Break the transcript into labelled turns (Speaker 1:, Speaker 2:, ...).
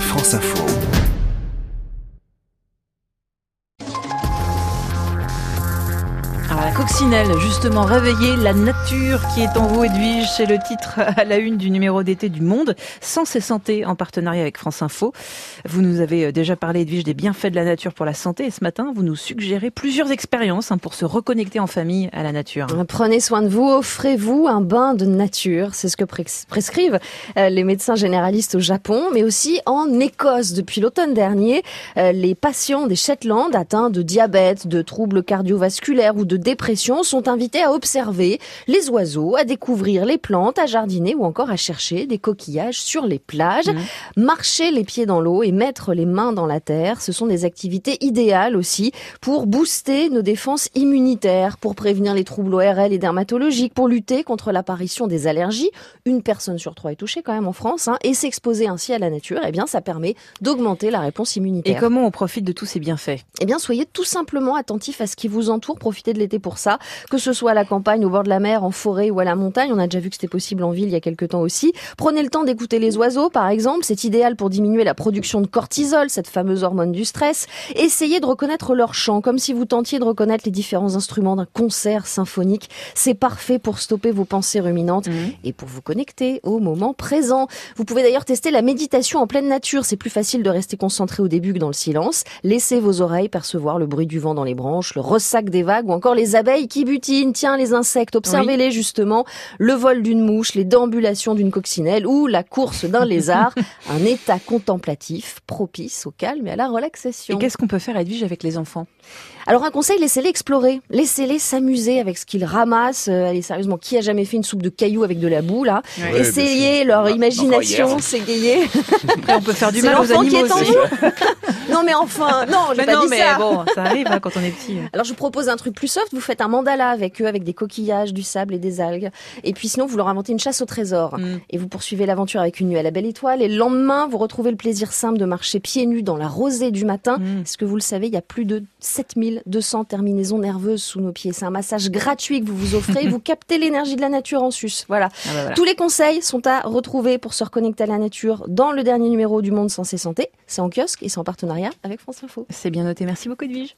Speaker 1: France Info.
Speaker 2: La coccinelle, justement, réveiller la nature qui est en vous, Edwige, c'est le titre à la une du numéro d'été du Monde, Sens et Santé, en partenariat avec France Info. Vous nous avez euh, déjà parlé, Edwige, des bienfaits de la nature pour la santé, et ce matin, vous nous suggérez plusieurs expériences hein, pour se reconnecter en famille à la nature.
Speaker 3: Prenez soin de vous, offrez-vous un bain de nature, c'est ce que prescrivent euh, les médecins généralistes au Japon, mais aussi en Écosse. Depuis l'automne dernier, euh, les patients des Shetland atteints de diabète, de troubles cardiovasculaires ou de dépression sont invités à observer les oiseaux, à découvrir les plantes, à jardiner ou encore à chercher des coquillages sur les plages. Mmh. Marcher les pieds dans l'eau et mettre les mains dans la terre, ce sont des activités idéales aussi pour booster nos défenses immunitaires, pour prévenir les troubles ORL et dermatologiques, pour lutter contre l'apparition des allergies. Une personne sur trois est touchée quand même en France, hein, et s'exposer ainsi à la nature, eh bien, ça permet d'augmenter la réponse immunitaire.
Speaker 2: Et comment on profite de tous ces bienfaits?
Speaker 3: Eh bien, soyez tout simplement attentifs à ce qui vous entoure, profitez de pour ça, que ce soit à la campagne, au bord de la mer, en forêt ou à la montagne. On a déjà vu que c'était possible en ville il y a quelques temps aussi. Prenez le temps d'écouter les oiseaux, par exemple. C'est idéal pour diminuer la production de cortisol, cette fameuse hormone du stress. Essayez de reconnaître leur chant, comme si vous tentiez de reconnaître les différents instruments d'un concert symphonique. C'est parfait pour stopper vos pensées ruminantes mmh. et pour vous connecter au moment présent. Vous pouvez d'ailleurs tester la méditation en pleine nature. C'est plus facile de rester concentré au début que dans le silence. Laissez vos oreilles percevoir le bruit du vent dans les branches, le ressac des vagues ou encore les abeilles qui butinent, tiens, les insectes, observez-les justement, le vol d'une mouche, les déambulations d'une coccinelle ou la course d'un lézard, un état contemplatif propice au calme et à la relaxation.
Speaker 2: Et qu'est-ce qu'on peut faire, Edwige, avec les enfants?
Speaker 3: Alors un conseil, laissez-les explorer, laissez-les s'amuser avec ce qu'ils ramassent. Euh, allez sérieusement, qui a jamais fait une soupe de cailloux avec de la boue là? Essayez leur bah, imagination, s'égayer.
Speaker 2: on peut faire du mal aux animaux aussi.
Speaker 3: non mais enfin, non, j'ai pas
Speaker 2: non,
Speaker 3: dit
Speaker 2: mais
Speaker 3: ça.
Speaker 2: bon, ça arrive hein, quand on est petit.
Speaker 3: Alors je vous propose un truc plus soft. Vous faites un mandala avec eux, avec des coquillages, du sable et des algues. Et puis sinon, vous leur inventez une chasse au trésor mm. et vous poursuivez l'aventure avec une nuit à la belle étoile. Et le lendemain, vous retrouvez le plaisir simple de marcher pieds nus dans la rosée du matin. Mm. Est-ce que vous le savez, il y a plus de 7200 terminaisons nerveuses sous nos pieds. C'est un massage gratuit que vous vous offrez. vous captez l'énergie de la nature en sus. Ah bah voilà. Tous les conseils sont à retrouver pour se reconnecter à la nature dans le dernier numéro du Monde Sensé Santé. C'est en kiosque et c'est en partenariat avec France Info.
Speaker 2: C'est bien noté. Merci beaucoup, Edwige.